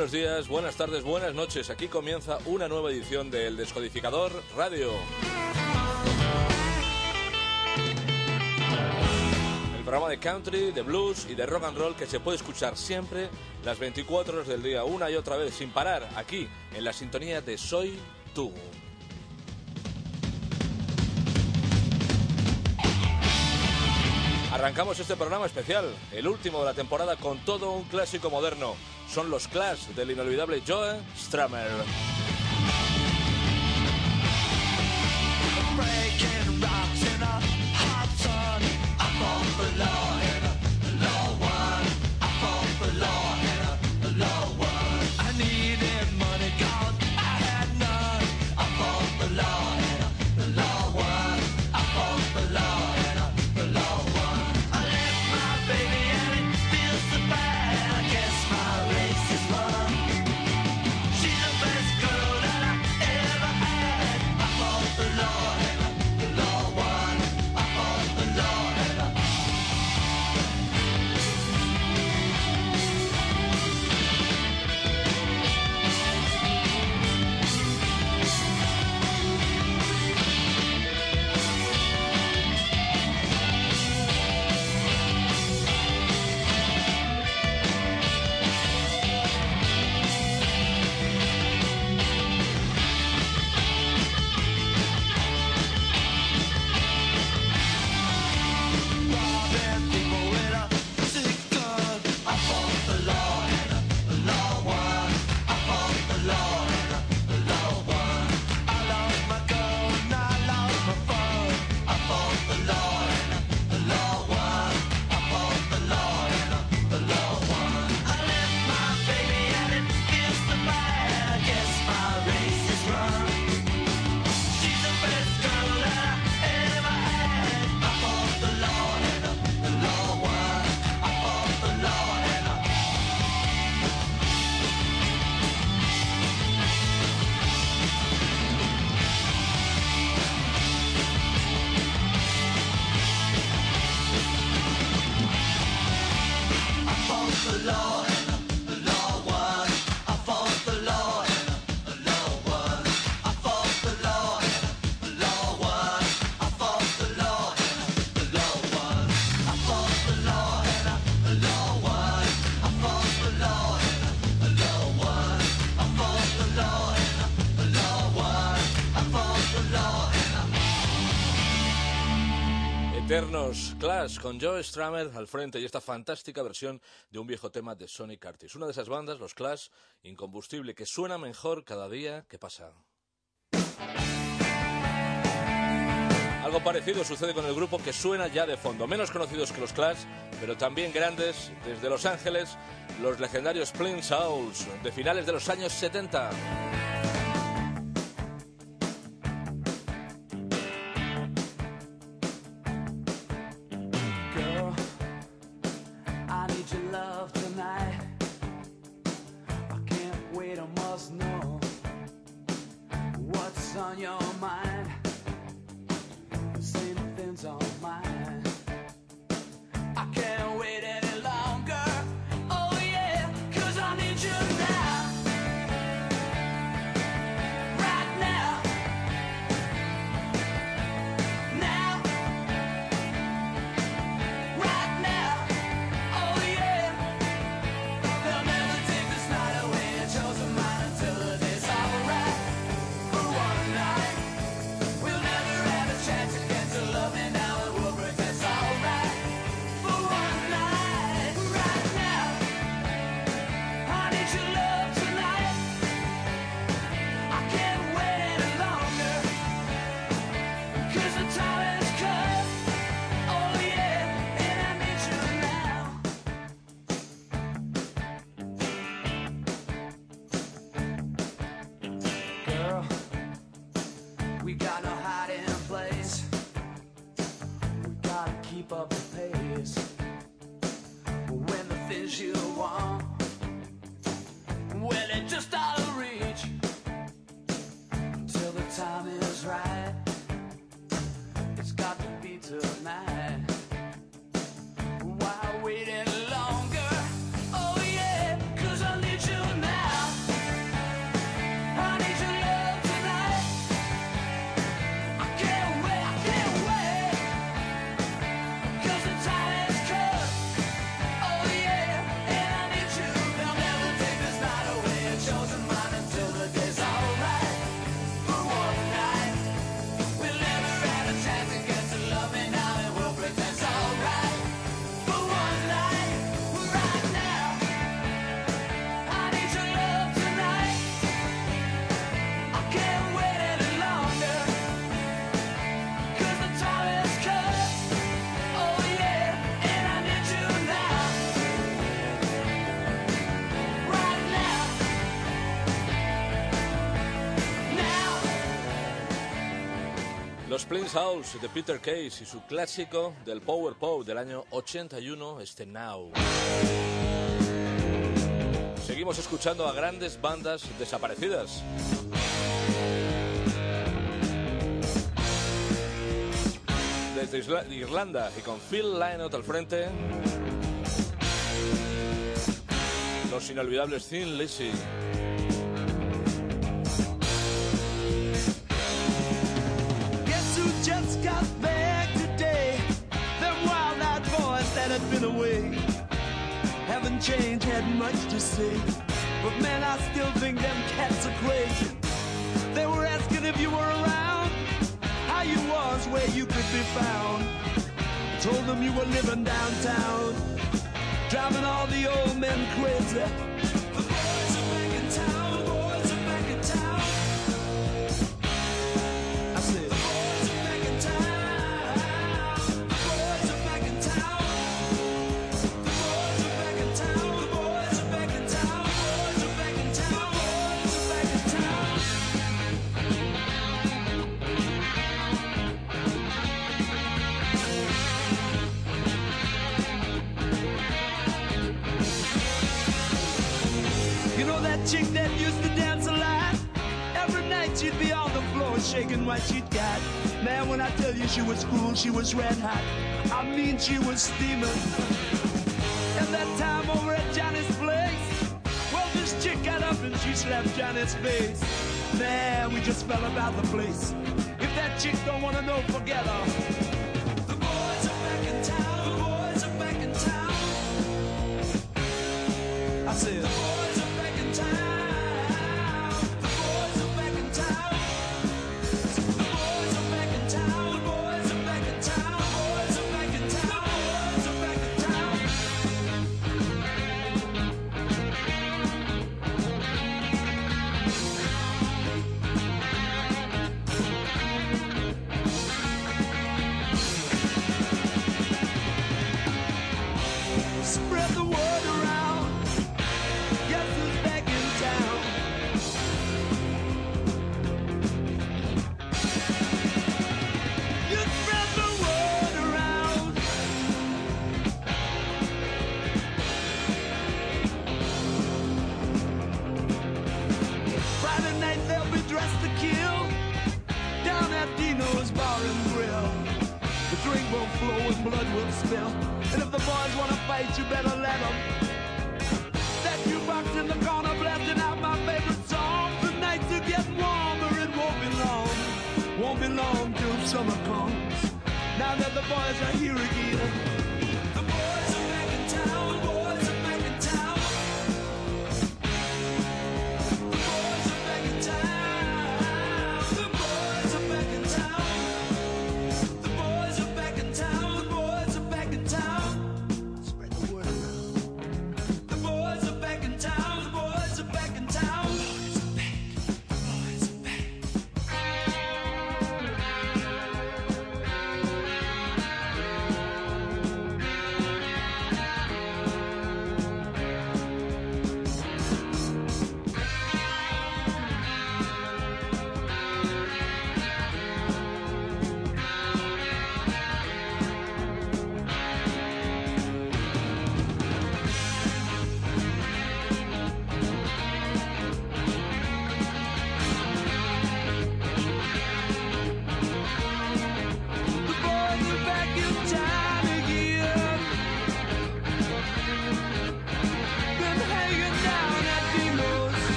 Buenos días, buenas tardes, buenas noches. Aquí comienza una nueva edición del Descodificador Radio. El programa de country, de blues y de rock and roll que se puede escuchar siempre las 24 horas del día, una y otra vez, sin parar, aquí, en la sintonía de Soy Tú. Arrancamos este programa especial, el último de la temporada con todo un clásico moderno. Son los Clash del inolvidable Joe Strummer. Eternos Clash con Joe Strummer al frente y esta fantástica versión de un viejo tema de Sonic Artist. Una de esas bandas, los Clash, incombustible, que suena mejor cada día que pasa. Algo parecido sucede con el grupo que suena ya de fondo, menos conocidos que los Clash, pero también grandes desde Los Ángeles, los legendarios Plain Souls de finales de los años 70. Plain Souls de Peter Case y su clásico del Power Pop del año 81, este Now. Seguimos escuchando a grandes bandas desaparecidas. Desde Isla- Irlanda y con Phil Lynott al frente, los inolvidables Thin Lizzy. Haven't had much to say. But man, I still think them cats are crazy. They were asking if you were around, how you was, where you could be found. I Told them you were living downtown, driving all the old men crazy. What she'd got. Man, when I tell you she was cool, she was red hot. I mean, she was steaming. And that time over at Johnny's place, well, this chick got up and she slapped Johnny's face. Man, we just fell about the place. If that chick don't wanna know, forget her. Dressed to kill. Down at Dino's Bar and Grill. The drink will flow and blood will spill. And if the boys wanna fight, you better let them. That jukebox in the corner blasting out my favorite song. The nights are getting warmer, it won't be long. Won't be long till summer comes. Now that the boys are here again.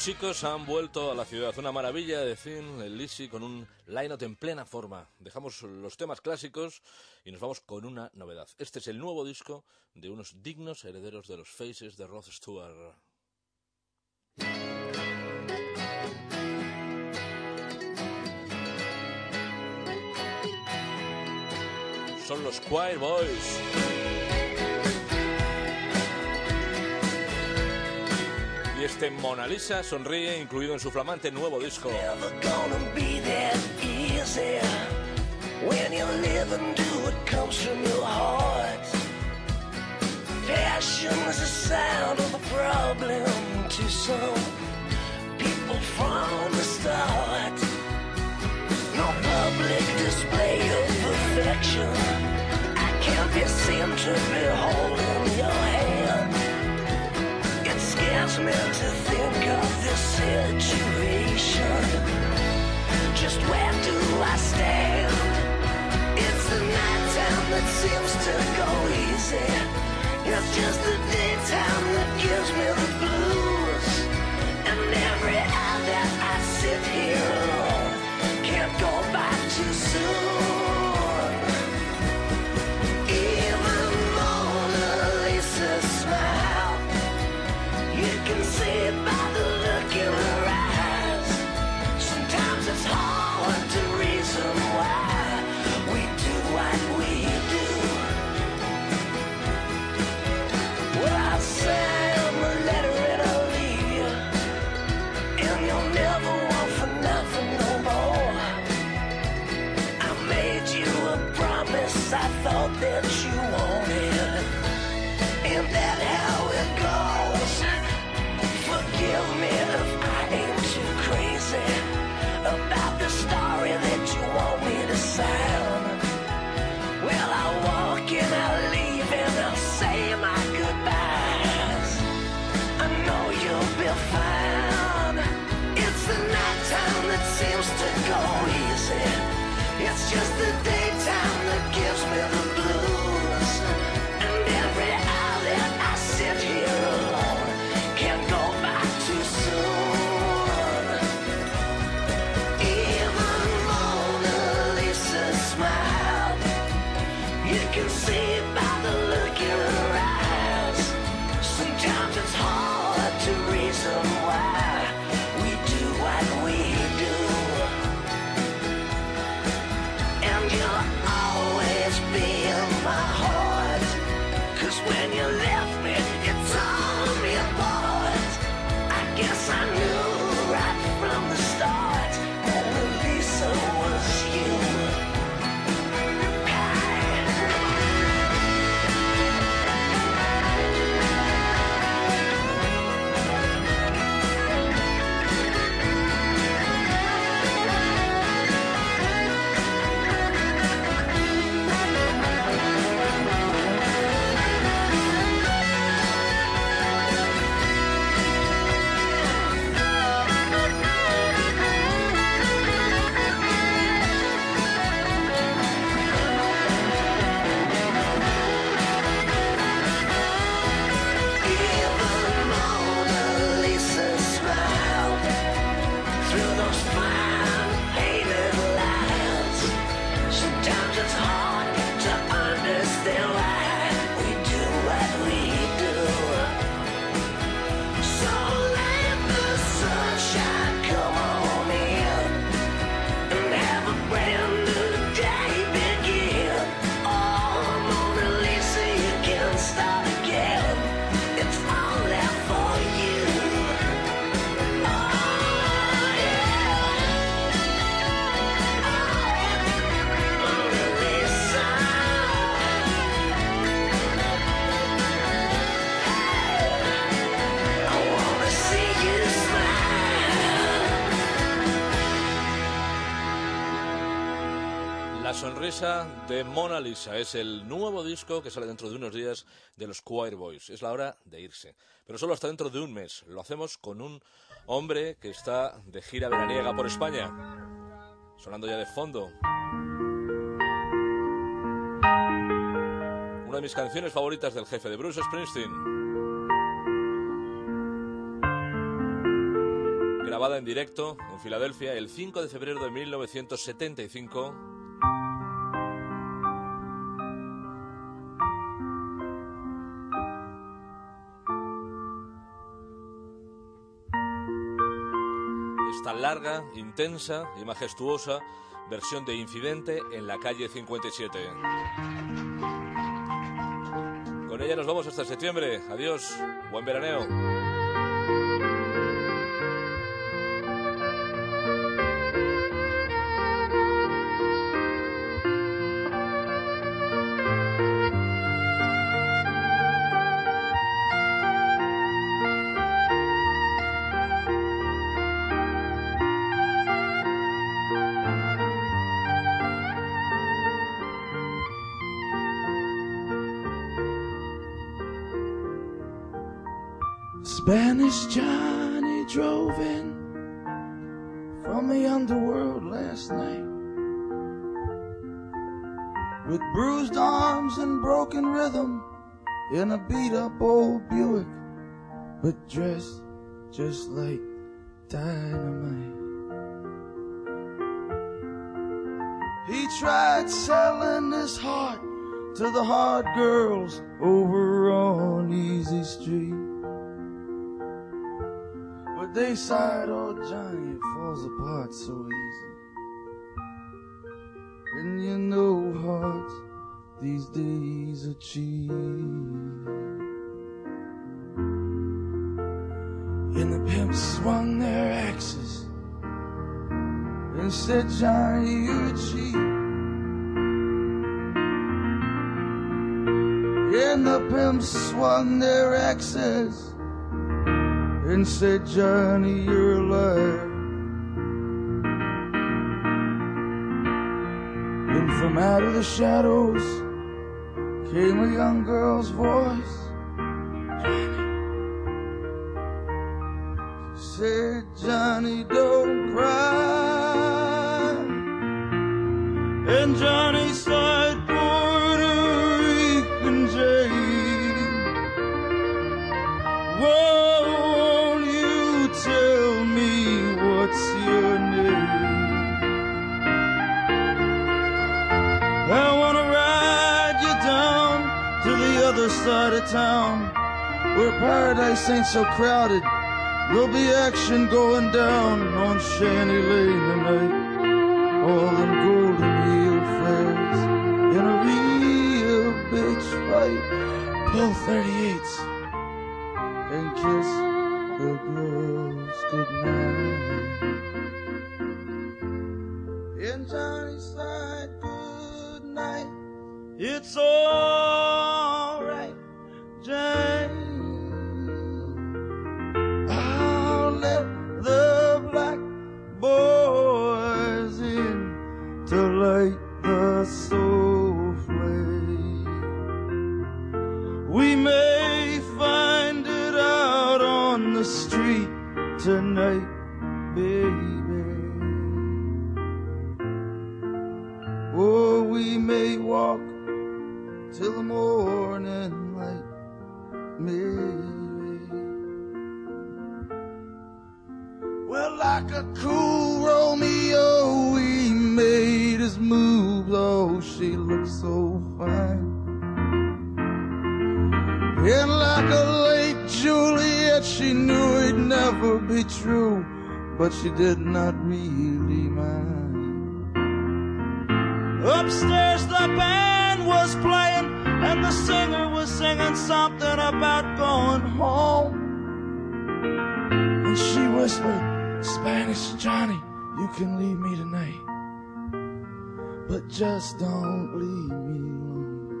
Chicos han vuelto a la ciudad. Una maravilla de Thin Lizzy con un line-up en plena forma. Dejamos los temas clásicos y nos vamos con una novedad. Este es el nuevo disco de unos dignos herederos de los Faces de Rod Stewart. Son los Choir Boys. Y este Mona Lisa sonríe, incluido en su flamante nuevo disco. Passion is the sound of a problem to some people from the start. No public display of perfection. I can't be seen to be holding It scares me to think of this situation. Just where do I stand? It's the nighttime that seems to go easy. It's just the daytime that gives me the blues. And every hour that I sit here alone can't go by too soon. Sonrisa de Mona Lisa es el nuevo disco que sale dentro de unos días de los Choir Boys. Es la hora de irse. Pero solo hasta dentro de un mes. Lo hacemos con un hombre que está de gira veraniega por España. Sonando ya de fondo. Una de mis canciones favoritas del jefe de Bruce Springsteen. Grabada en directo en Filadelfia el 5 de febrero de 1975. Larga, intensa y majestuosa versión de Incidente en la calle 57. Con ella nos vamos hasta septiembre. Adiós. Buen veraneo. Spanish Johnny drove in from the underworld last night with bruised arms and broken rhythm in a beat up old Buick, but dressed just like dynamite. He tried selling his heart to the hard girls over on Easy Street. They sighed, oh Johnny, falls apart so easy. And you know hearts these days are cheap. And the pimps swung their axes and said, Johnny, you're cheap. And the pimps swung their axes and said, Johnny, you're a liar. And from out of the shadows came a young girl's voice. Said, Johnny, don't cry. And Johnny sighed, town where paradise ain't so crowded. There'll be action going down on Shanty Lane tonight. All them golden heel flares in a real bitch fight. Pull 38s and kiss the girls goodnight. And Johnny said good night. It's alright, I'll let the black boys in to light She looked so fine. And like a late Juliet, she knew it'd never be true, but she did not really mind. Upstairs, the band was playing, and the singer was singing something about going home. And she whispered, Spanish Johnny, you can leave me tonight. But just don't leave me alone.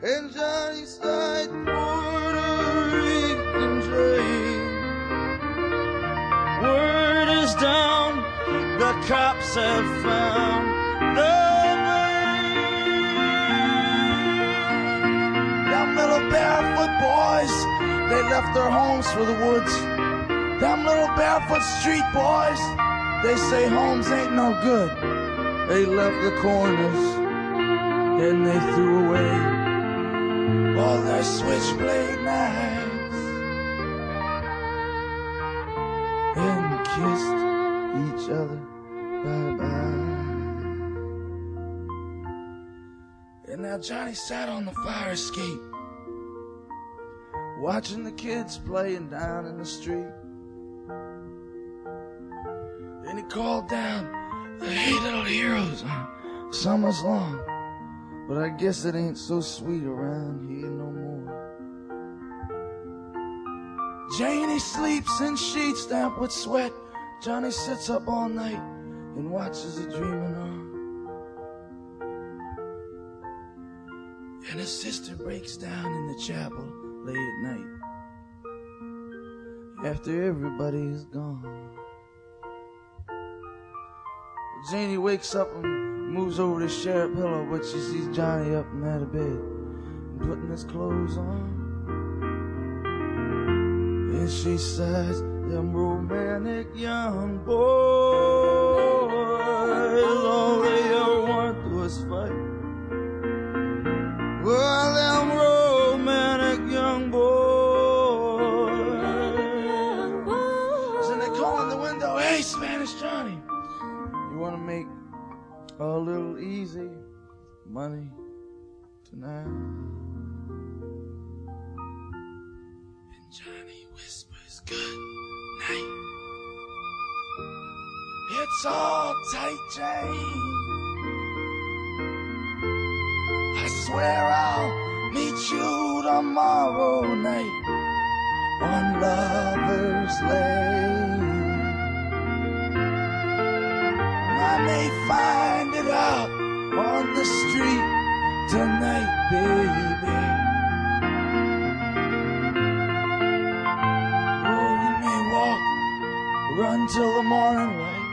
And Johnny sighed, Puerto Rican Jane. Word is down, the cops have found the. Them little barefoot boys, they left their homes for the woods. Them little barefoot street boys, they say homes ain't no good. They left the corners and they threw away all their switchblade knives and kissed each other bye bye. And now Johnny sat on the fire escape, watching the kids playing down in the street. Called down, the Hey little heroes, uh, summer's long, but I guess it ain't so sweet around here no more. Janie sleeps in sheets damp with sweat. Johnny sits up all night and watches her dreaming on. And his sister breaks down in the chapel late at night after everybody is gone. Janie wakes up and moves over to share a pillow, but she sees Johnny up and out of bed and putting his clothes on. And she says, Them romantic young boys. All tight, Jane. I swear I'll meet you tomorrow night on Lover's Lane. I may find it out on the street tonight, baby. Or we may walk, run till the morning light.